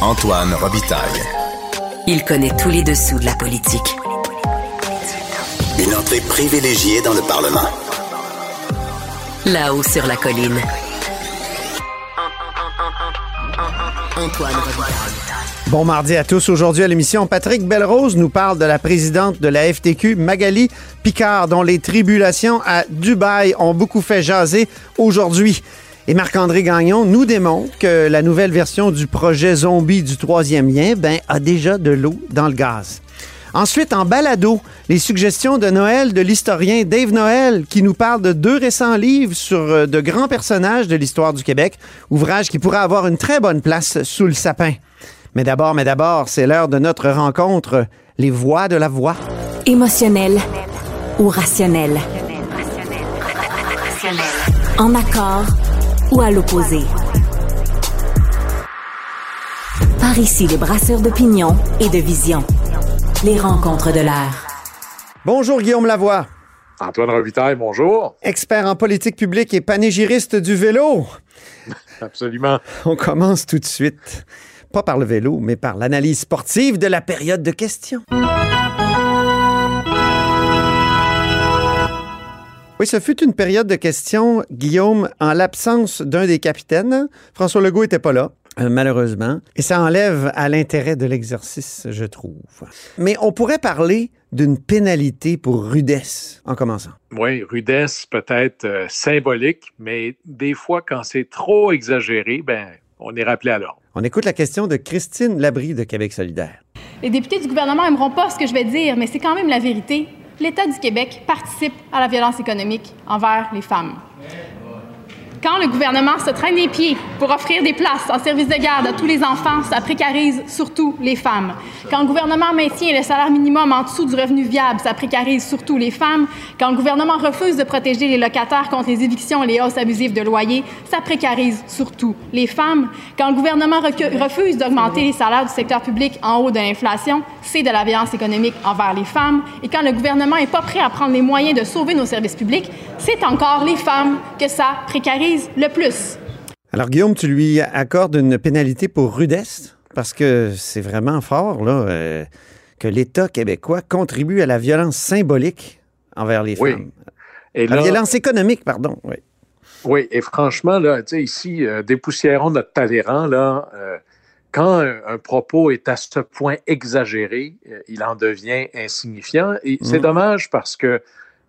Antoine Robitaille. Il connaît tous les dessous de la politique. Une entrée privilégiée dans le Parlement. Là-haut sur la colline. Antoine Robitaille. Bon mardi à tous. Aujourd'hui à l'émission, Patrick Belrose nous parle de la présidente de la FTQ, Magali Picard, dont les tribulations à Dubaï ont beaucoup fait jaser aujourd'hui. Et Marc-André Gagnon nous démontre que la nouvelle version du projet zombie du troisième lien ben, a déjà de l'eau dans le gaz. Ensuite, en balado, les suggestions de Noël de l'historien Dave Noël qui nous parle de deux récents livres sur euh, de grands personnages de l'histoire du Québec, ouvrage qui pourrait avoir une très bonne place sous le sapin. Mais d'abord, mais d'abord, c'est l'heure de notre rencontre, les voix de la voix. Émotionnel ou rationnel? En accord ou à l'opposé. Par ici, les brasseurs d'opinion et de vision. Les rencontres de l'air. Bonjour Guillaume Lavoie, Antoine Robitaille, bonjour. expert en politique publique et panégyriste du vélo. Absolument. On commence tout de suite, pas par le vélo, mais par l'analyse sportive de la période de questions. Oui, ce fut une période de questions, Guillaume, en l'absence d'un des capitaines. François Legault n'était pas là. euh, malheureusement. Et ça enlève à l'intérêt de l'exercice, je trouve. Mais on pourrait parler d'une pénalité pour rudesse, en commençant. Oui, rudesse peut-être euh, symbolique, mais des fois, quand c'est trop exagéré, ben, on est rappelé à l'ordre. On écoute la question de Christine Labrie de Québec solidaire. Les députés du gouvernement n'aimeront pas ce que je vais dire, mais c'est quand même la vérité. L'État du Québec participe à la violence économique envers les femmes. Quand le gouvernement se traîne les pieds pour offrir des places en service de garde à tous les enfants, ça précarise surtout les femmes. Quand le gouvernement maintient le salaire minimum en dessous du revenu viable, ça précarise surtout les femmes. Quand le gouvernement refuse de protéger les locataires contre les évictions et les hausses abusives de loyers, ça précarise surtout les femmes. Quand le gouvernement refuse d'augmenter les salaires du secteur public en haut de l'inflation, c'est de la violence économique envers les femmes. Et quand le gouvernement n'est pas prêt à prendre les moyens de sauver nos services publics, c'est encore les femmes que ça précarise le plus. Alors, Guillaume, tu lui accordes une pénalité pour rudesse parce que c'est vraiment fort, là, euh, que l'État québécois contribue à la violence symbolique envers les Oui. femmes. Et La là, violence économique, pardon. Oui. oui, et franchement, là, tu sais, ici, euh, dépoussiérons notre talent, là. euh, quand un, un propos est à ce point exagéré, euh, il en devient insignifiant. Et c'est Mhm. dommage parce que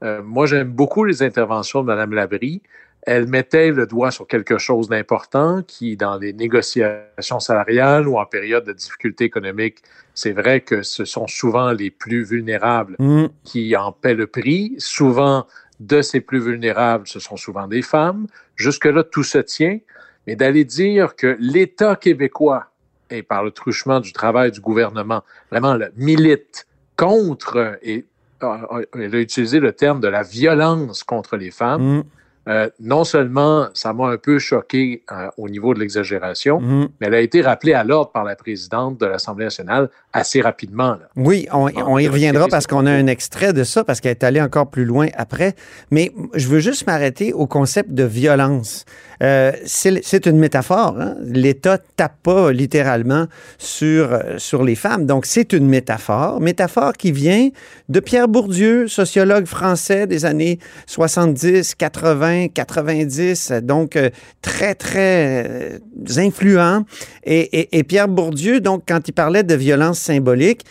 euh, moi, j'aime beaucoup les interventions de Mme Labrie. Elle mettait le doigt sur quelque chose d'important qui, dans les négociations salariales ou en période de difficulté économique, c'est vrai que ce sont souvent les plus vulnérables Mm. qui en paient le prix. Souvent, de ces plus vulnérables, ce sont souvent des femmes. Jusque-là, tout se tient. Mais d'aller dire que l'État québécois, et par le truchement du travail du gouvernement, vraiment le milite contre, et elle a utilisé le terme de la violence contre les femmes, Mm. Euh, non seulement ça m'a un peu choqué euh, au niveau de l'exagération, Mm. mais elle a été rappelée à l'ordre par la présidente de l'Assemblée nationale assez rapidement. là. Oui, on, on y reviendra parce qu'on a un extrait de ça, parce qu'elle est allée encore plus loin après. Mais je veux juste m'arrêter au concept de violence. Euh, c'est une métaphore. hein. L'État tape pas littéralement sur, sur les femmes. Donc, c'est une métaphore. Métaphore qui vient de Pierre Bourdieu, sociologue français des années 70, 80, 90. Donc, euh, très, très euh, influent. Et, Pierre Bourdieu, donc, quand il parlait de violence symbolique,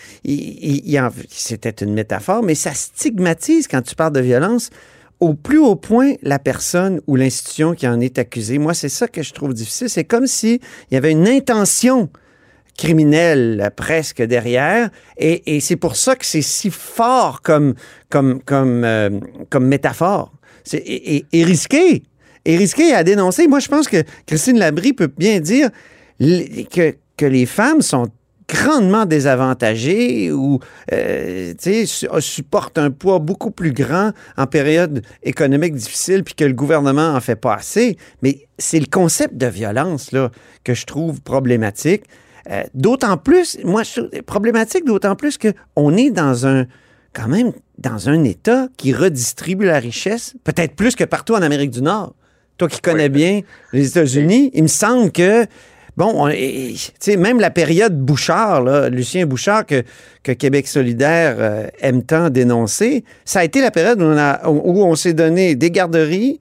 c'était une métaphore, mais ça stigmatise quand tu parles de violence au plus haut point la personne ou l'institution qui en est accusée. Moi, c'est ça que je trouve difficile. C'est comme s'il y avait une intention criminelle presque derrière, et, et c'est pour ça que c'est si fort comme, comme, comme, euh, comme métaphore. C'est, risqué. Et risqué à dénoncer. Moi, je pense que Christine Labrie peut bien dire que, que les femmes sont grandement désavantagées ou euh, supportent un poids beaucoup plus grand en période économique difficile puis que le gouvernement en fait pas assez. Mais c'est le concept de violence là, que je trouve problématique. Euh, d'autant plus, moi, je problématique d'autant plus qu'on est dans un, quand même, dans un État qui redistribue la richesse, peut-être plus que partout en Amérique du Nord. Toi qui connais bien les États-Unis, il me semble que, bon, tu sais, même la période Bouchard, là, Lucien Bouchard, que, que Québec solidaire euh, aime tant dénoncer, ça a été la période où on, a- où on s'est donné des garderies,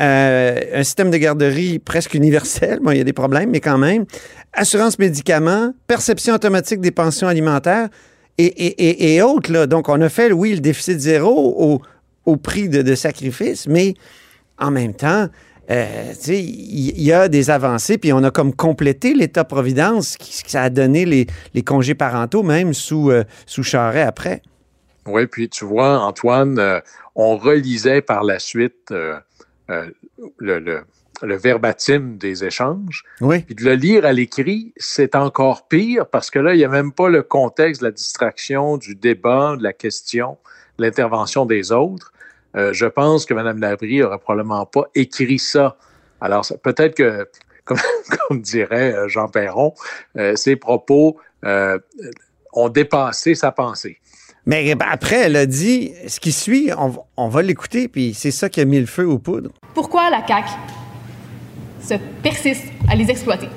euh, un système de garderie presque universel, bon, il y a des problèmes, mais quand même, assurance médicaments, perception automatique des pensions alimentaires et, et- et- autres. Là. Donc, on a fait, oui, le déficit zéro au, au prix de, de sacrifice, mais en même temps, euh, il y, a des avancées, puis on a comme complété l'État-providence, qui, ça a donné les, congés parentaux, même sous, euh, sous Charret après. Oui, puis tu vois, Antoine, euh, on relisait par la suite euh, le, le- le verbatim des échanges. Oui. Puis de le lire à l'écrit, c'est encore pire parce que là, il n'y a même pas le contexte de la distraction, du débat, de la question, de l'intervention des autres. Euh, je pense que Mme Labrie n'aurait probablement pas écrit ça. Alors, ça- peut-être que, comme, comme dirait euh, Jean Perron, euh, ses propos euh, ont dépassé sa pensée. Mais ben, après, elle a dit, ce qui suit, on, va- on va l'écouter, puis c'est ça qui a mis le feu aux poudres. Pourquoi la CAQ? Se persiste à les exploiter?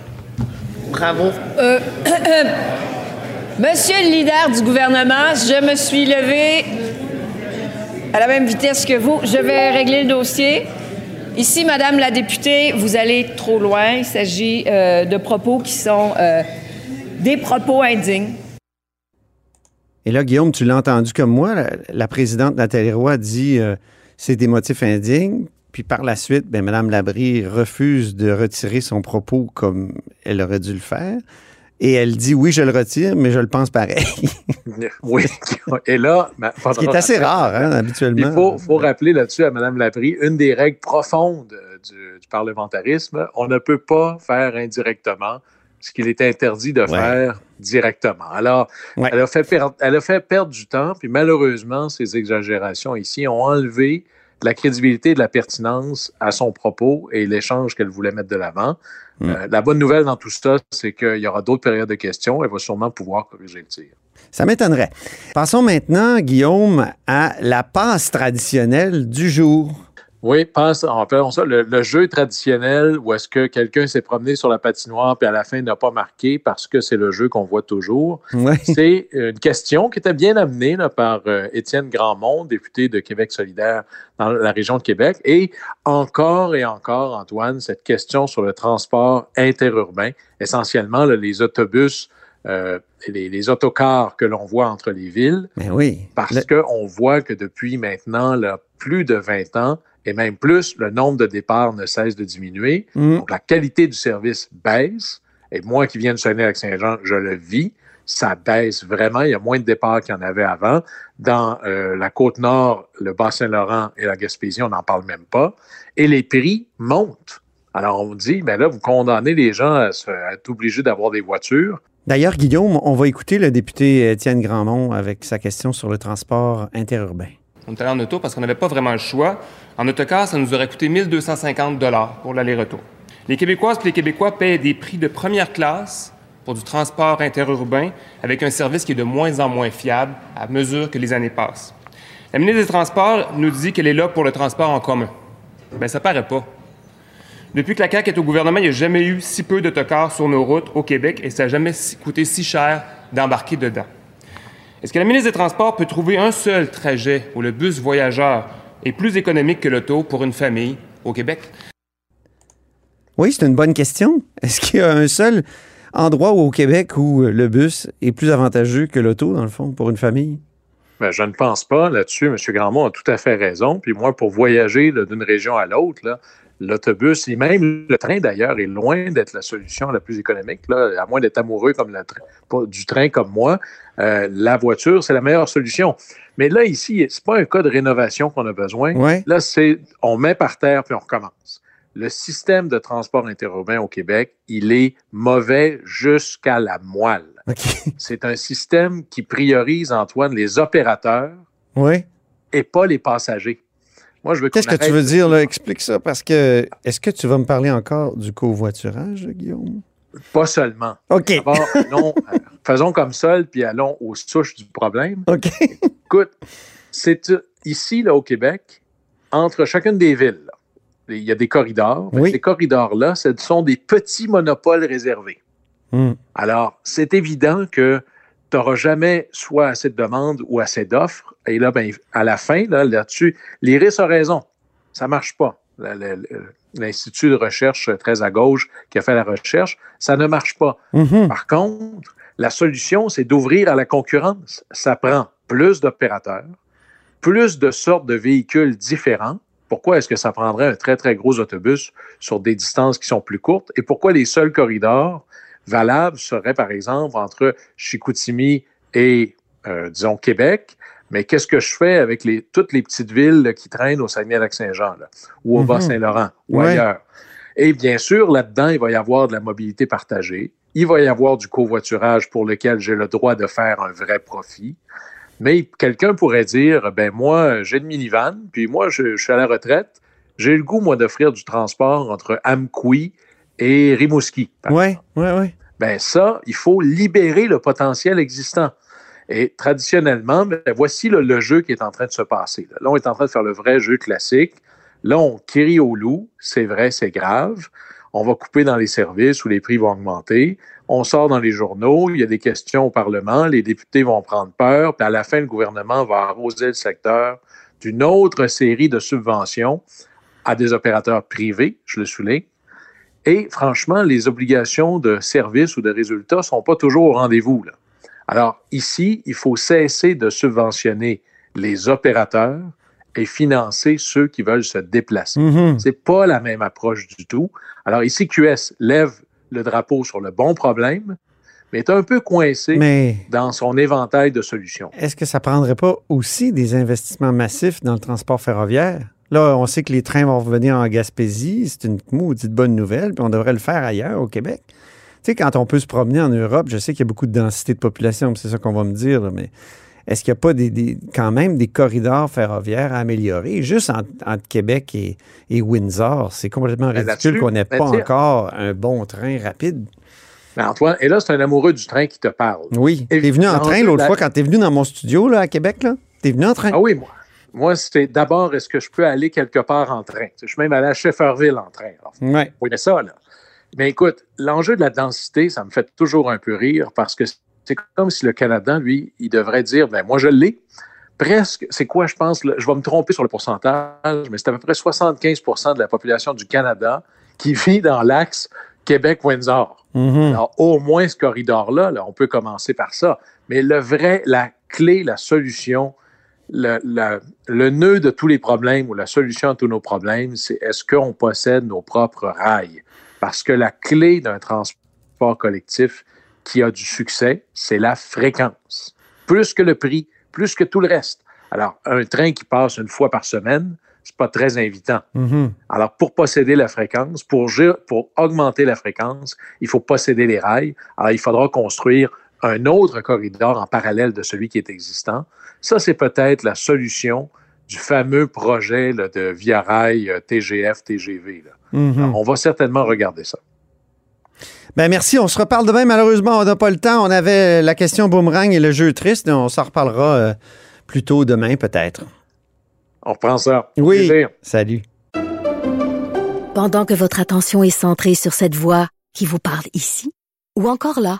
Bravo. Euh, Monsieur le leader du gouvernement, je me suis levé à la même vitesse que vous. Je vais régler le dossier. Ici, Madame la députée, vous allez trop loin. Il s'agit euh, de propos qui sont euh, des propos indignes. Et là, Guillaume, tu l'as entendu comme moi, la, la présidente Nathalie Roy dit euh, c'est des motifs indignes. Puis par la suite, ben, Mme Labrie refuse de retirer son propos comme elle aurait dû le faire. Et elle dit oui, je le retire, mais je le pense pareil. Oui. Et là, ben, Ce qui est assez rare, hein, habituellement. Il faut, faut rappeler là-dessus à Mme Labrie, une des règles profondes euh, du, du parlementarisme, on ne peut pas faire indirectement ce qu'il est interdit de Ouais. faire directement. Alors, Ouais. elle, a fait perdre, elle a fait perdre du temps, puis malheureusement, ces exagérations ici ont enlevé la crédibilité et de la pertinence à son propos et l'échange qu'elle voulait mettre de l'avant. Mm. Euh, la bonne nouvelle dans tout ça, c'est qu'il y aura d'autres périodes de questions. Elle va sûrement pouvoir corriger le tir. Ça m'étonnerait. Passons maintenant, Guillaume, à la passe traditionnelle du jour. Oui, passe, appelons ça le, le jeu traditionnel où est-ce que quelqu'un s'est promené sur la patinoire puis à la fin n'a pas marqué parce que c'est le jeu qu'on voit toujours. C'est une question qui était bien amenée là, par euh, Étienne Grandmont, député de Québec solidaire dans la région de Québec. Et encore et encore, Antoine, cette question sur le transport interurbain, essentiellement là, les autobus, euh, les, les autocars que l'on voit entre les villes, Mais oui. parce Le- qu'on voit que depuis maintenant là, plus de 20 ans, et même plus, le nombre de départs ne cesse de diminuer. Mm. Donc, la qualité du service baisse. Et moi qui viens de Saguenay-Lac-Saint-Jean, je le vis. Ça baisse vraiment. Il y a moins de départs qu'il y en avait avant. Dans euh, la Côte-Nord, le Bas-Saint-Laurent et la Gaspésie, on n'en parle même pas. Et les prix montent. Alors, on dit, mais là, vous condamnez les gens à, se- à être obligés d'avoir des voitures. D'ailleurs, Guillaume, on va écouter le député Étienne Grandmont avec sa question sur le transport interurbain. On est allé en auto parce qu'on n'avait pas vraiment le choix. En autocar, ça nous aurait coûté 1250 dollars pour l'aller-retour. Les Québécoises et les Québécois paient des prix de première classe pour du transport interurbain avec un service qui est de moins en moins fiable à mesure que les années passent. La ministre des Transports nous dit qu'elle est là pour le transport en commun. Bien, ça paraît pas. Depuis que la CAQ est au gouvernement, il n'y a jamais eu si peu d'autocars sur nos routes au Québec et ça n'a jamais coûté si cher d'embarquer dedans. Est-ce que la ministre des Transports peut trouver un seul trajet où le bus voyageur est plus économique que l'auto pour une famille au Québec? Oui, c'est une bonne question. Est-ce qu'il y a un seul endroit au Québec où le bus est plus avantageux que l'auto, dans le fond, pour une famille? Ben, je ne pense pas là-dessus. M. Grandmont a tout à fait raison. Puis moi, pour voyager d'une région à l'autre, là, l'autobus et même le train d'ailleurs est loin d'être la solution la plus économique. Là, à moins d'être amoureux comme le du train comme moi, euh, la voiture, c'est la meilleure solution. Mais là, ici, c'est pas un cas de rénovation qu'on a besoin. Ouais. Là, c'est on met par terre puis on recommence. le système de transport interurbain au Québec, il est mauvais jusqu'à la moelle. C'est un système qui priorise, Antoine, les opérateurs et pas les passagers. Moi, je veux Qu'est-ce que tu veux dire, là? Explique ça, parce que est-ce que tu vas me parler encore du covoiturage, Guillaume? Pas seulement. OK. non, faisons comme ça, puis allons aux souches du problème. OK. Écoute, c'est ici, là, au Québec, entre chacune des villes, il y a des corridors. Ces corridors-là, ce sont des petits monopoles réservés. Hmm. Alors, c'est évident que tu n'auras jamais soit assez de demandes ou assez d'offres. Et là, ben, à la fin, là, là-dessus, l'IRIS a raison. Ça ne marche pas. L'Institut de recherche très à gauche qui a fait la recherche, ça ne marche pas. Mm-hmm. Par contre, la solution, c'est d'ouvrir à la concurrence. Ça prend plus d'opérateurs, plus de sortes de véhicules différents. Pourquoi est-ce que ça prendrait un très, très gros autobus sur des distances qui sont plus courtes? Et pourquoi les seuls corridors valables seraient, par exemple, entre Chicoutimi et, euh, disons, Québec? Mais qu'est-ce que je fais avec les, toutes les petites villes qui traînent au Saguenay-Lac-Saint-Jean ou au Bas-Saint-Laurent ou ailleurs? Et bien sûr, là-dedans, il va y avoir de la mobilité partagée. Il va y avoir du covoiturage pour lequel j'ai le droit de faire un vrai profit. Mais quelqu'un pourrait dire, ben moi, j'ai une minivan, puis moi, je, suis à la retraite. J'ai le goût, moi, d'offrir du transport entre Amqui et Rimouski. Oui, oui, oui. Ben ça, il faut libérer le potentiel existant. Et traditionnellement, ben, voici le, jeu qui est en train de se passer. Là. on est en train de faire le vrai jeu classique. Là, on crie au loup, c'est vrai, c'est grave. On va couper dans les services où les prix vont augmenter on sort dans les journaux, il y a des questions au Parlement, les députés vont prendre peur, puis à la fin, le gouvernement va arroser le secteur d'une autre série de subventions à des opérateurs privés, je le souligne. Et franchement, les obligations de service ou de résultats ne sont pas toujours au rendez-vous. Alors ici, il faut cesser de subventionner les opérateurs et financer ceux qui veulent se déplacer. Mm-hmm. C'est pas la même approche du tout. Alors ici, QS lève le drapeau sur le bon problème, mais est un peu coincé dans son éventail de solutions. Est-ce que ça prendrait pas aussi des investissements massifs dans le transport ferroviaire? Là, on sait que les trains vont revenir en Gaspésie. C'est une maudite bonne nouvelle, puis on devrait le faire ailleurs, au Québec. Tu sais, quand on peut se promener en Europe, je sais qu'il y a beaucoup de densité de population, c'est ça qu'on va me dire, mais est-ce qu'il n'y a pas des, quand même des corridors ferroviaires à améliorer? Juste entre, Québec et, Windsor, c'est complètement ben, ridicule qu'on n'ait ben, pas encore un bon train rapide. Mais ben, Antoine, et là, c'est un amoureux du train qui te parle. Oui. Tu es venu en train l'autre fois quand tu es venu dans mon studio là, à Québec, là? Tu es venu en train? Ah oui, moi. Moi, c'est d'abord, est-ce que je peux aller quelque part en train? Je suis même allé à Shefferville en train. Oui. Oui, mais ça, là. Mais écoute, l'enjeu de la densité, ça me fait toujours un peu rire parce que c'est comme si le Canada, lui, il devrait dire, ben moi, je l'ai. Presque, c'est quoi, je pense, je vais me tromper sur le pourcentage, mais c'est à peu près 75% de la population du Canada qui vit dans l'axe Québec-Windsor. Mm-hmm. Alors, au moins, ce corridor-là, on peut commencer par ça. Mais le vrai, la clé, la solution, le, le, nœud de tous les problèmes ou la solution à tous nos problèmes, c'est est-ce qu'on possède nos propres rails? Parce que la clé d'un transport collectif, qui a du succès, c'est la fréquence. Plus que le prix, plus que tout le reste. Alors, un train qui passe une fois par semaine, c'est pas très invitant. Mm-hmm. Alors, pour posséder la fréquence, pour, pour augmenter la fréquence, il faut posséder les rails. Alors, il faudra construire un autre corridor en parallèle de celui qui est existant. Ça, c'est peut-être la solution du fameux projet de Via Rail euh, TGF, TGV. Mm-hmm. on va certainement regarder ça. Ben merci. On se reparle demain. Malheureusement, on n'a pas le temps. On avait la question boomerang et le jeu triste. On s'en reparlera euh, plus tôt demain, peut-être. On reprend ça. Oui. Salut. Pendant que votre attention est centrée sur cette voix qui vous parle ici, ou encore là,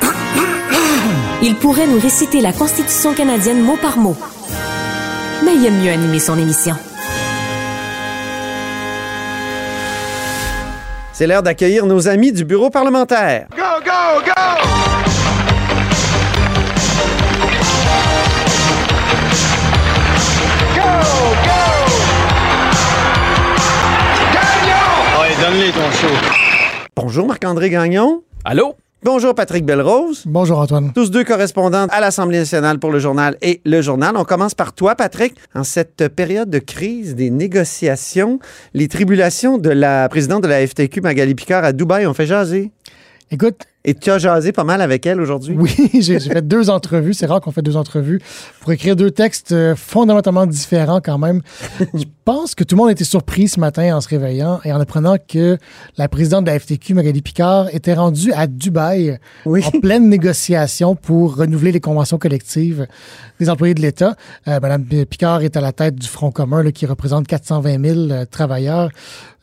Il pourrait nous réciter la Constitution canadienne mot par mot. Mais il aime mieux animer son émission. C'est l'heure d'accueillir nos amis du bureau parlementaire. Go, go, go! Go, go! Gagnon! Ouais, donne-les ton show. Bonjour Marc-André Gagnon. Allô? Bonjour Patrick Belrose. Bonjour Antoine. Tous deux correspondants à l'Assemblée nationale pour le journal et le journal. On commence par toi, Patrick. En cette période de crise des négociations, les tribulations de la présidente de la FTQ, Magali Picard, à Dubaï ont fait jaser. Écoute. Et tu as jasé pas mal avec elle aujourd'hui? Oui, j'ai fait deux entrevues. C'est rare qu'on fait deux entrevues pour écrire deux textes euh, fondamentalement différents quand même. Je pense que tout le monde était surpris ce matin en se réveillant et en apprenant que la présidente de la FTQ, Magali Picard, était rendue à Dubaï en pleine négociation pour renouveler les conventions collectives des employés de l'État. Euh, Madame Picard est à la tête du Front commun là, qui représente 420 000 euh, travailleurs.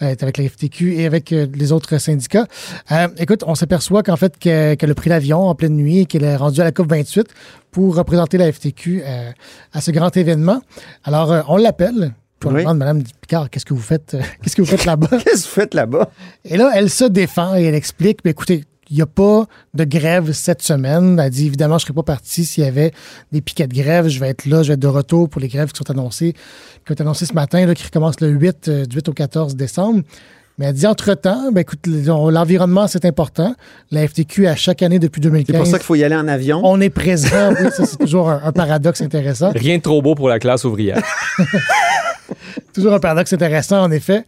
Elle est avec la FTQ et avec euh, les autres syndicats. Euh, écoute, on s'aperçoit qu'en fait, qu'elle a pris l'avion en pleine nuit et qu'elle est rendue à la COP28 pour représenter la FTQ euh, à ce grand événement. Alors, euh, on l'appelle. On Oui. demande, Madame Picard, qu'est-ce que vous faites, euh, qu'est-ce que vous faites là-bas? Qu'est-ce que vous faites là-bas? Et là, elle se défend et elle explique, mais écoutez, il n'y a pas de grève cette semaine. Elle dit, évidemment, je ne serais pas partie s'il y avait des piquets de grève. Je vais être là, je vais être de retour pour les grèves qui sont annoncées, qui ont été annoncées ce matin, là, qui recommencent le 8, euh, du 8 au 14 décembre. Mais elle dit, entre-temps, ben, écoute, l'environnement, c'est important. La FTQ, à chaque année depuis 2015... C'est pour ça qu'il faut y aller en avion. On est présent, oui, ça, c'est toujours un, un paradoxe intéressant. Rien de trop beau pour la classe ouvrière. Toujours un paradoxe intéressant, en effet.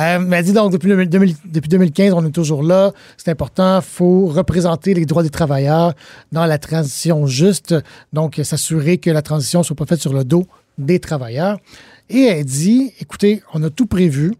Euh, mais elle dit donc, depuis, le- 2000 depuis 2015, on est toujours là. C'est important. Il faut représenter les droits des travailleurs dans la transition juste. Donc, s'assurer que la transition ne soit pas faite sur le dos des travailleurs. Et elle dit, écoutez, on a tout prévu.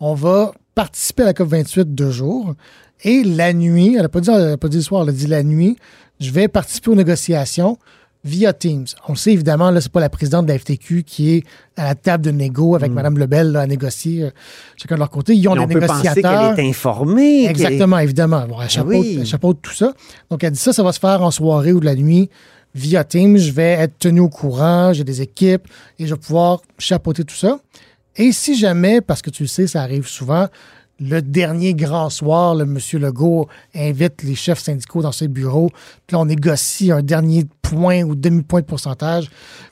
On va participer à la COP28 deux jours. Et la nuit, elle n'a pas, dit- elle a pas dit le soir, elle a dit la nuit, je vais participer aux négociations via Teams. On le sait évidemment, là, c'est pas la présidente de la FTQ qui est à la table de négo avec Mme Lebel là, à négocier euh, chacun de leur côté. Ils ont Mais on des peut penser négociateurs. qu'elle est informée. Exactement, évidemment. Bon, elle, chapeaute, oui. elle chapeaute tout ça. Donc, elle dit ça, ça va se faire en soirée ou de la nuit via Teams. Je vais être tenu au courant, j'ai des équipes et je vais pouvoir chapeauter tout ça. Et si jamais, parce que tu le sais, ça arrive souvent, le dernier grand soir, le M. Legault invite les chefs syndicaux dans ses bureaux, puis là, on négocie un dernier point ou demi-point de pourcentage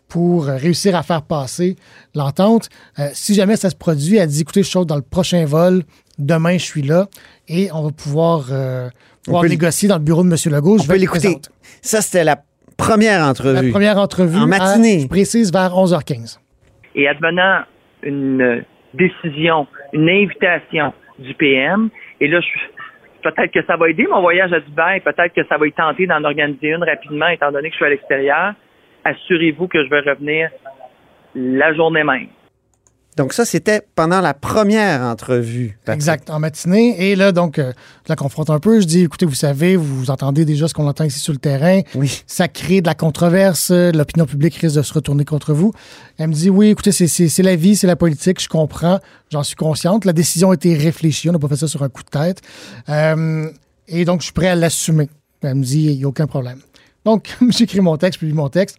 pour réussir à faire passer l'entente. Euh, si jamais ça se produit, elle dit, écoutez, je saute dans le prochain vol, demain, je suis là, et on va pouvoir, euh, pouvoir négocier dans le bureau de M. Legault. Je On vais l'écouter. Ça, c'était la première entrevue. La première entrevue. En à- matinée. je précise vers 11h15. et advenant une décision, une invitation du PM, et là, peut-être que ça va aider mon voyage à Dubaï, peut-être que ça va y tenter d'en organiser une rapidement, étant donné que je suis à l'extérieur. Assurez-vous que je vais revenir la journée même. Donc ça, c'était pendant la première entrevue. Patrick. Exact, en matinée. Et là, donc, euh, je la confronte un peu. Je dis, écoutez, vous savez, vous entendez déjà ce qu'on entend ici sur le terrain. Oui. Ça crée de la controverse. L'opinion publique risque de se retourner contre vous. Elle me dit, oui, écoutez, c'est- la vie, c'est la politique. Je comprends. J'en suis consciente. La décision a été réfléchie. On n'a pas fait ça sur un coup de tête. Euh, et donc, je suis prêt à l'assumer. Elle me dit, il n'y a aucun problème. Donc, j'écris mon texte, je publie mon texte.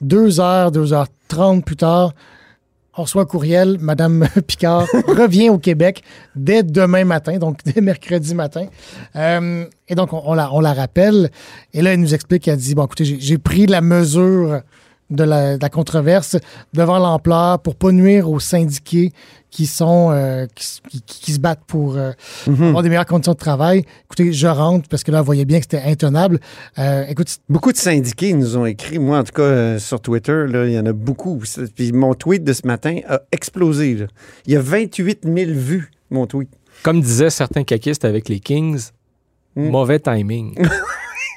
Deux heures, deux heures trente plus tard, on reçoit courriel. Madame Picard revient au Québec dès demain matin, donc dès mercredi matin. Euh, et donc, on, la, rappelle. Et là, elle nous explique, elle dit, bon, écoutez, j'ai- pris la mesure de la, de la controverse devant l'ampleur pour pas nuire aux syndiqués qui sont euh, qui, qui- qui se battent pour euh, Mhm. avoir des meilleures conditions de travail. Écoutez, je rentre parce que là, on voyait bien que c'était intenable. Euh, écoute, Beaucoup de syndiqués nous ont écrit, moi en tout cas euh, sur Twitter, là, il y en a beaucoup. Puis mon tweet de ce matin a explosé. là. Il y a 28 000 vues, mon tweet. Comme disaient certains caquistes avec les Kings, Hmm. mauvais timing.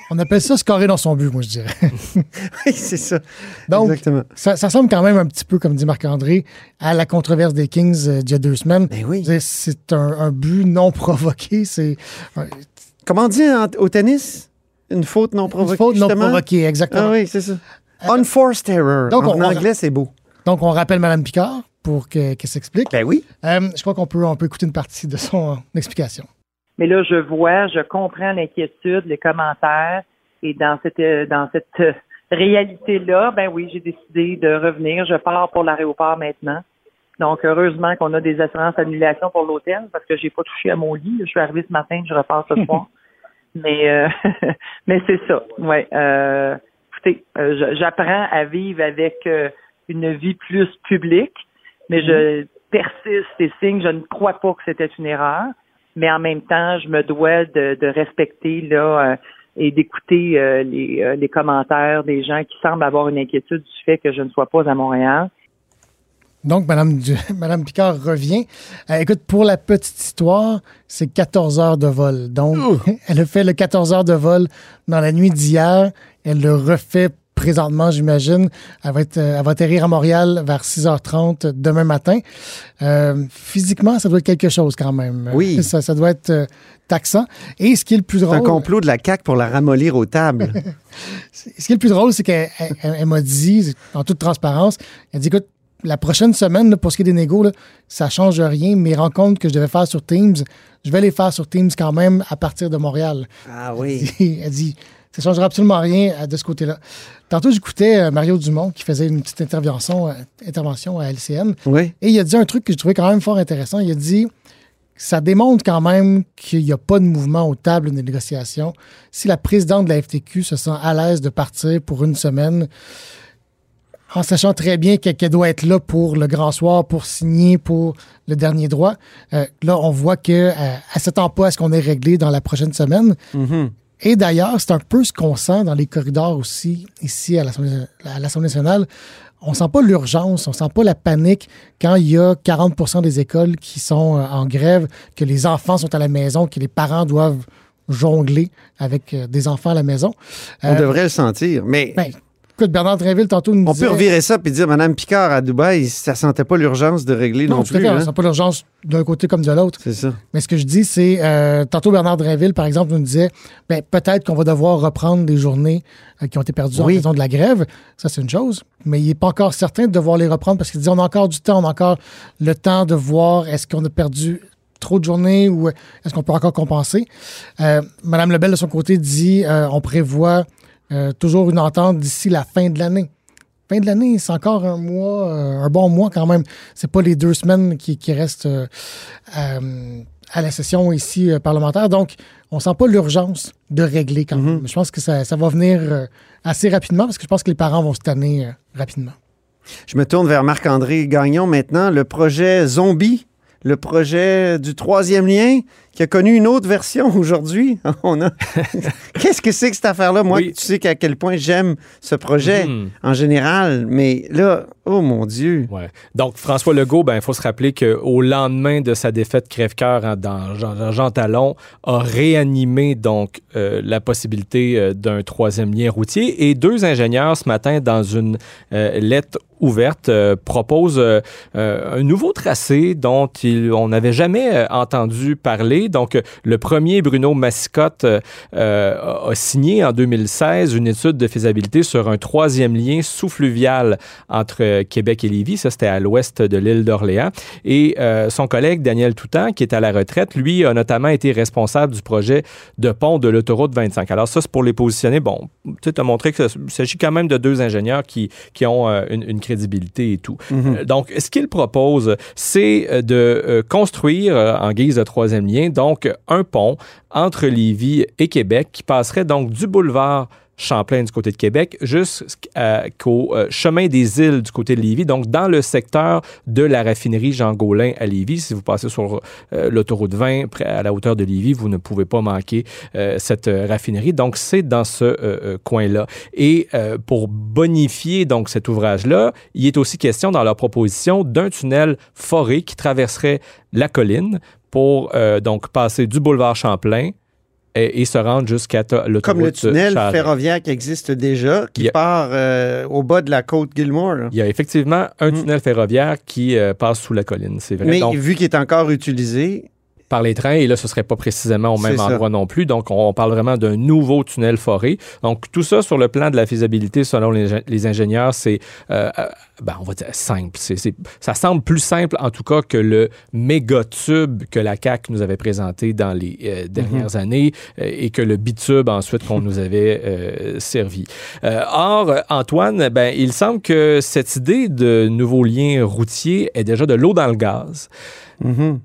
on appelle ça scorer dans son but, moi, je dirais. oui, c'est ça. Donc, Exactement. ça, ça ressemble quand même un petit peu, comme dit Marc-André, à la controverse des Kings euh, d'il y a deux semaines. oui. C'est- un, un but non provoqué. C'est Comment on dit en- au tennis? Une faute non une provoquée, faute non justement? provoquée, exactement. Ah oui, c'est ça. Unforced error. Donc, en on- anglais, c'est beau. Donc, on rappelle Mme Picard pour que- qu'elle s'explique. Ben oui. Euh, je crois qu'on peut, on peut écouter une partie de son euh, explication. Mais là, je vois, je comprends l'inquiétude, les commentaires, et dans cette euh, dans cette euh, réalité-là, ben oui, j'ai décidé de revenir. Je pars pour l'aéroport maintenant. Donc, heureusement qu'on a des assurances d'annulation pour l'hôtel parce que j'ai pas touché à mon lit. Je suis arrivé ce matin, je repars ce soir. Mais euh, mais c'est ça. Ouais. Euh, écoutez, euh, j'apprends à vivre avec une vie plus publique, mais je persiste et signe. Je ne crois pas que c'était une erreur, mais en même temps, je me dois de, de respecter là euh, et d'écouter euh, les, euh, les commentaires des gens qui semblent avoir une inquiétude du fait que je ne sois pas à Montréal. Donc, Madame, Du- Madame Picard revient. Euh, écoute, pour la petite histoire, c'est 14 heures de vol. Donc, elle a fait le 14 heures de vol dans la nuit d'hier. Elle le refait présentement, j'imagine. Elle va, être, euh, elle va atterrir à Montréal vers 6h30 demain matin. Euh, physiquement, ça doit être quelque chose quand même. Oui. Ça, ça doit être euh, taxant. Et ce qui est le plus C'est drôle... un complot de la CAQ pour la ramollir aux tables. Ce qui est le plus drôle, c'est qu'elle elle- elle- elle m'a dit, en toute transparence, elle dit écoute, la prochaine semaine, là, pour ce qui est des négos, là, ça change rien. Mes rencontres que je devais faire sur Teams, je vais les faire sur Teams quand même à partir de Montréal. Ah oui. Elle dit, elle dit, ça changera absolument rien euh, de ce côté-là. Tantôt, j'écoutais euh, Mario Dumont qui faisait une petite intervention, euh, intervention à LCN. Oui. Et il a dit un truc que je trouvais quand même fort intéressant. Il a dit ça démontre quand même qu'il n'y a pas de mouvement aux tables de négociation. Si la présidente de la FTQ se sent à l'aise de partir pour une semaine, en sachant très bien qu'elle doit être là pour le grand soir, pour signer pour le dernier droit, euh, là, on voit qu'elle ne s'attend pas à ce qu'on ait réglé dans la prochaine semaine. Mhm. Et d'ailleurs, c'est un peu ce qu'on sent dans les corridors aussi, ici à l'Assemblée nationale. On sent pas l'urgence, on sent pas la panique quand il y a 40% des écoles qui sont euh, en grève, que les enfants sont à la maison, que les parents doivent jongler avec euh, des enfants à la maison. On Euh, devrait le sentir. Mais ben, écoute, Bernard Drinville, tantôt, nous on disait- peut revirer ça puis dire Madame Picard à Dubaï, ça sentait pas l'urgence de régler non, Non, tout plus. fait, hein? sent pas l'urgence d'un côté comme de l'autre. C'est ça. Mais ce que je dis, c'est, euh, tantôt Bernard Drinville, par exemple, nous disait, ben, peut-être qu'on va devoir reprendre des journées euh, qui ont été perdues en raison de la grève. Ça, c'est une chose. Mais il n'est pas encore certain de devoir les reprendre parce qu'il dit, on a encore du temps, on a encore le temps de voir est-ce qu'on a perdu trop de journées ou est-ce qu'on peut encore compenser? Euh, Madame Lebel, de son côté, dit, euh, on prévoit euh, toujours une entente d'ici la fin de l'année. Fin de l'année, c'est encore un mois, euh, un bon mois quand même. C'est pas les deux semaines qui, qui restent euh, à la session ici parlementaire. Donc, on sent pas l'urgence de régler quand même. Je pense que ça, ça va venir assez rapidement parce que je pense que les parents vont se tanner rapidement. Je me tourne vers Marc-André Gagnon maintenant. Le projet Zombie, le projet du troisième lien, qui a connu une autre version aujourd'hui. On a... Qu'est-ce que c'est que cette affaire-là? Moi, Oui. tu sais qu'à quel point j'aime ce projet Mhm. en général, mais là, oh mon Dieu. Ouais. Donc, François Legault, ben, il faut se rappeler qu'au lendemain de sa défaite crève-cœur hein, dans Jean, Talon, a réanimé donc euh, la possibilité euh, d'un troisième lien routier. Et deux ingénieurs, ce matin, dans une euh, lettre ouverte, euh, proposent euh, euh, un nouveau tracé dont il- on n'avait jamais entendu parler. Donc, le premier, Bruno Massicotte, euh, euh, a signé en 2016 une étude de faisabilité sur un troisième lien sous-fluvial entre Québec et Lévis. Ça, c'était à l'ouest de l'île d'Orléans. Et euh, son collègue Daniel Toutan, qui est à la retraite, lui a notamment été responsable du projet de pont de l'autoroute 25. Alors ça, c'est pour les positionner. Bon, tu as montré qu'il s'agit quand même de deux ingénieurs qui, qui ont euh, une, une crédibilité et tout. Euh, Donc, ce qu'il propose, c'est de euh, construire euh, en guise de troisième lien, donc un pont entre Lévis et Québec qui passerait donc du boulevard Champlain du côté de Québec jusqu'au euh, chemin des îles du côté de Lévis, donc dans le secteur de la raffinerie Jean Gaulin à Lévis. Si vous passez sur euh, l'autoroute 20 près- à la hauteur de Lévis, vous ne pouvez pas manquer euh, cette raffinerie. Donc c'est dans ce coin-là. Et pour bonifier donc cet ouvrage-là, il est aussi question dans leur proposition d'un tunnel foré qui traverserait la colline pour donc passer du boulevard Champlain et, et se rendre jusqu'à l'autoroute Comme le tunnel Charest. ferroviaire qui existe déjà, qui a- part euh, au bas de la côte Gilmore. Il y a effectivement un tunnel ferroviaire qui euh, passe sous la colline, c'est vrai. Mais Donc, vu qu'il est encore utilisé, par les trains. Et là, ce serait pas précisément au même ça. endroit non plus. Donc, on parle vraiment d'un nouveau tunnel foré. Donc, tout ça sur le plan de la faisabilité, selon les, les ingénieurs, c'est, euh, euh, ben, on va dire simple. C'est- ça semble plus simple, en tout cas, que le méga tube que la CAQ nous avait présenté dans les euh, dernières années euh, et que le bitube ensuite qu'on nous avait euh, servi. Or, Antoine, ben, il semble que cette idée de nouveaux liens routiers est déjà de l'eau dans le gaz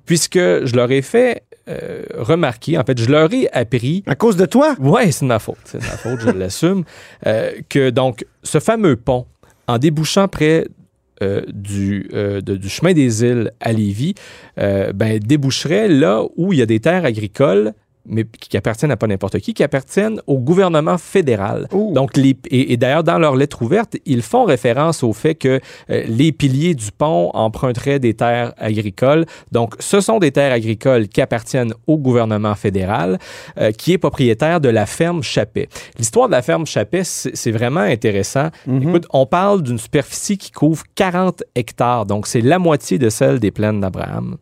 puisque je leur ai fait euh, remarquer, en fait, je leur ai appris. À cause de toi? Oui, c'est de ma faute. C'est de ma faute, je l'assume. euh, que donc, ce fameux pont, en débouchant près euh, du, euh, de- du chemin des îles à Lévis, euh, ben, déboucherait là où il y a des terres agricoles mais qui appartiennent à pas n'importe qui, qui appartiennent au gouvernement fédéral. Donc, les, et, et d'ailleurs, dans leur lettre ouverte, ils font référence au fait que euh, les piliers du pont emprunteraient des terres agricoles. Donc, ce sont des terres agricoles qui appartiennent au gouvernement fédéral, euh, qui est propriétaire de la ferme Chappet. L'histoire de la ferme Chappet, c'est vraiment intéressant. Écoute, on parle d'une superficie qui couvre 40 hectares, donc c'est la moitié de celle des plaines d'Abraham.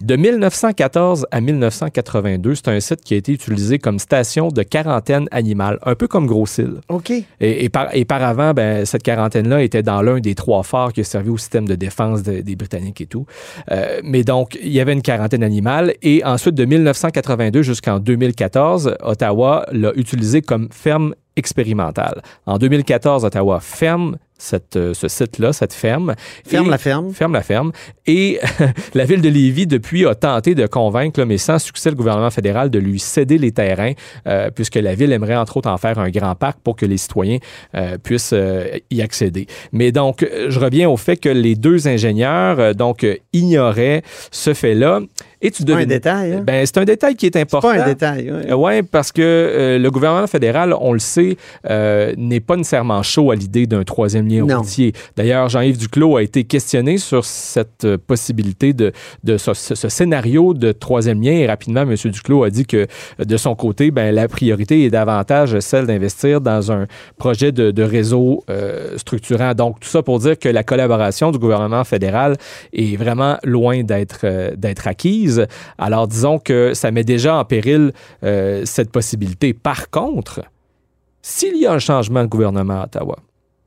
De 1914 à 1982, c'est un site qui a été utilisé comme station de quarantaine animale, un peu comme Gros-Île. OK. Et, et par, et par avant, ben, cette quarantaine-là était dans l'un des trois phares qui a servi au système de défense de- des Britanniques et tout. Euh, mais donc, il y avait une quarantaine animale. Et ensuite, de 1982 jusqu'en 2014, Ottawa l'a utilisé comme ferme expérimentale. En 2014, Ottawa ferme cette, euh, ce site-là, cette ferme. Ferme Et- la ferme. Ferme la ferme. Et la ville de Lévis, depuis, a tenté de convaincre, là, mais sans succès, le gouvernement fédéral de lui céder les terrains, euh, puisque la ville aimerait, entre autres, en faire un grand parc pour que les citoyens euh, puissent euh, y accéder. Mais donc, je reviens au fait que les deux ingénieurs, donc, ignoraient ce fait-là. Et tu pas un détail, hein? Ben, c'est un détail qui est important. pas un détail, ouais. Oui, parce que euh, le gouvernement fédéral, on le sait, euh, n'est pas nécessairement chaud à l'idée d'un troisième lien Non. routier. D'ailleurs, Jean-Yves Duclos a été questionné sur cette euh, possibilité de, de ce, ce- ce scénario de troisième lien. Et rapidement, M. Duclos a dit que euh, de son côté, ben, la priorité est davantage celle d'investir dans un projet de, de réseau euh, structurant. Donc, tout ça pour dire que la collaboration du gouvernement fédéral est vraiment loin d'être euh, Alors, disons que ça met déjà en péril euh, cette possibilité. Par contre, s'il y a un changement de gouvernement à Ottawa,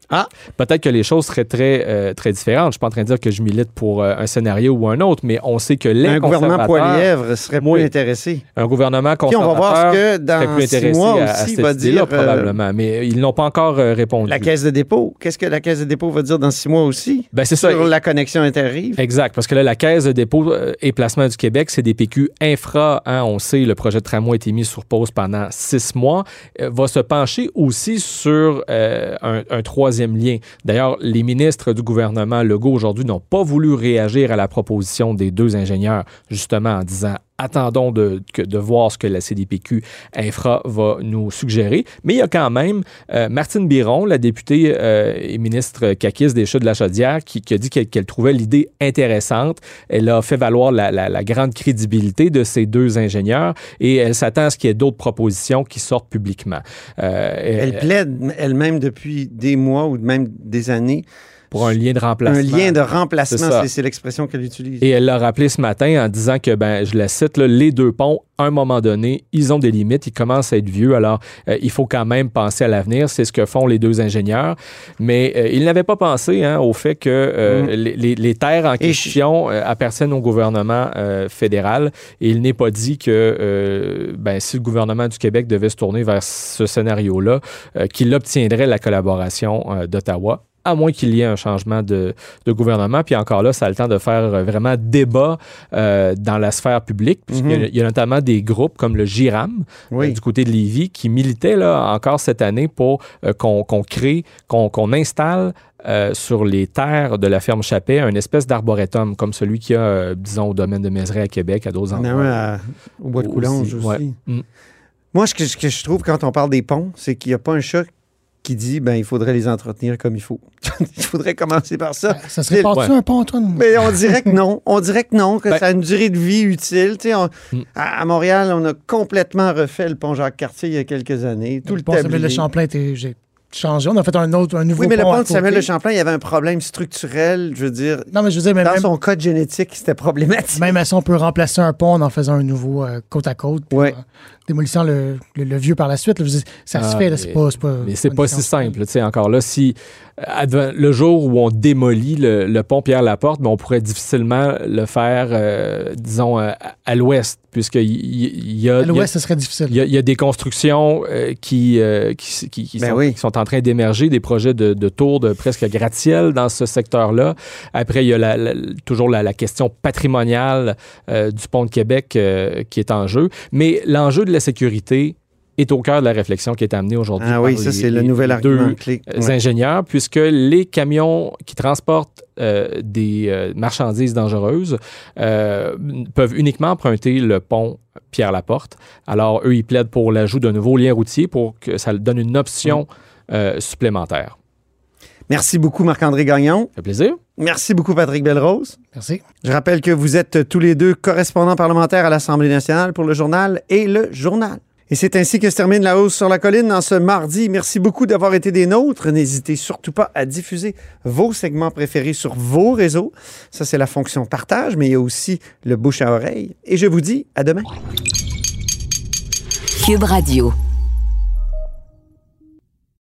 Ah. Peut-être que les choses seraient très, euh, très différentes. Je ne suis pas en train de dire que je milite pour euh, un scénario ou un autre, mais on sait que les Un gouvernement poilièvre serait Oui. intéressé. Un gouvernement Puis on va conservateur voir ce que dans serait plus six intéressé mois à, à aussi cette va dire, euh, probablement. Mais ils n'ont pas encore répondu. La caisse de dépôt. Qu'est-ce que la caisse de dépôt va dire dans six mois aussi? Ben, c'est ça. Sur la connexion interrive. Exact, parce que là, la Caisse de dépôt et placement du Québec, c'est des PQ infra. hein, on sait, le projet de tramway a été mis sur pause pendant six mois. va se pencher aussi sur un, un troisième D'ailleurs, les ministres du gouvernement Legault aujourd'hui n'ont pas voulu réagir à la proposition des deux ingénieurs, justement en disant attendons de, voir ce que la CDPQ Infra va nous suggérer. Mais il y a quand même euh, Martine Biron, la députée euh, et ministre caquiste des Chutes de la Chaudière, qui, qui a dit qu'elle qu'elle trouvait l'idée intéressante. Elle a fait valoir la, la- la grande crédibilité de ces deux ingénieurs et elle s'attend à ce qu'il y ait d'autres propositions qui sortent publiquement. Euh, Elle plaide elle-même depuis des mois ou même des années. Pour un lien de remplacement. Un lien de remplacement, c'est l'expression qu'elle utilise. Et elle l'a rappelé ce matin en disant que, ben, je la cite, là, les deux ponts, à un moment donné, ils ont des limites, ils commencent à être vieux, alors euh, il faut quand même penser à l'avenir. C'est ce que font les deux ingénieurs. Mais euh, ils n'avaient pas pensé hein, au fait que euh, Mm. les, terres en question euh, appartiennent au gouvernement fédéral. Et il n'est pas dit que ben, si le gouvernement du Québec devait se tourner vers ce scénario-là, qu'il obtiendrait la collaboration d'Ottawa à moins qu'il y ait un changement de, de gouvernement. Puis encore là, ça a le temps de faire vraiment débat euh, dans la sphère publique, puisqu'il Mhm. il y, a notamment des groupes comme le GIRAM Oui. euh, du côté de Lévis qui militaient là, encore cette année pour euh, qu'on crée, qu'on installe euh, sur les terres de la ferme Chappet un espèce d'arboretum comme celui qu'il y a, euh, disons, au domaine de Mézeray à Québec, à d'autres endroits. à- au bois de Coulonge aussi. ouais. Mm. Moi, ce que, ce que je trouve quand on parle des ponts, c'est qu'il n'y a pas un chat qui dit ben il faudrait les entretenir comme il faut. il faudrait commencer par ça. Ça serait pas-tu un pont, Antoine? Mais on dirait que non. On dirait que non, que Ben- ça a une durée de vie utile. Tu sais, on- Mm. à, à Montréal, on a complètement refait le pont Jacques-Cartier il y a quelques années. Tout le, le pont Samuel de tablier. Champlain, était- j'ai changé. On a fait un autre, un nouveau Oui, mais le pont à pont de Samuel de Champlain, il y avait un problème structurel, je veux dire. Non, mais je veux dire, même, Dans même- son code génétique, c'était problématique. même à ça, on peut remplacer un pont en en faisant un nouveau euh, côte à côte. puis, euh, démolissant le, le- le vieux par la suite. là. Ça se Ah, fait, c'est pas, c'est pas. Mais c'est pas si simple. Tu sais, encore là, si le jour où on démolit le, le pont Pierre-Laporte, ben, on pourrait difficilement le faire, euh, disons, euh, à, à l'ouest, puisqu'il y, il y a. À l'ouest, ce serait difficile. il y, a, il y a des constructions euh, qui, euh, qui, qui- qui Ben sont, oui. qui sont en train d'émerger, des projets de, de tours de presque gratte-ciel dans ce secteur-là. Après, il y a la- la- toujours la, la question patrimoniale euh, du pont de Québec euh, qui est en jeu. Mais l'enjeu de la sécurité est au cœur de la réflexion qui est amenée aujourd'hui. Ah par oui, ça, les- c'est le nouvel argument deux, clé. euh, Ouais. ingénieurs, puisque les camions qui transportent euh, des euh, marchandises dangereuses euh, peuvent uniquement emprunter le pont Pierre-Laporte. Alors, eux, ils plaident pour l'ajout d'un nouveau lien routier pour que ça donne une option euh, supplémentaire. Merci beaucoup, Marc-André Gagnon. Ça fait plaisir. Merci beaucoup, Patrick Belrose. Merci. Je rappelle que vous êtes tous les deux correspondants parlementaires à l'Assemblée nationale pour le journal et le journal. Et c'est ainsi que se termine la hausse sur la colline en ce mardi. Merci beaucoup d'avoir été des nôtres. N'hésitez surtout pas à diffuser vos segments préférés sur vos réseaux. Ça, c'est la fonction partage, mais il y a aussi le bouche à oreille. Et je vous dis à demain. Cube Radio.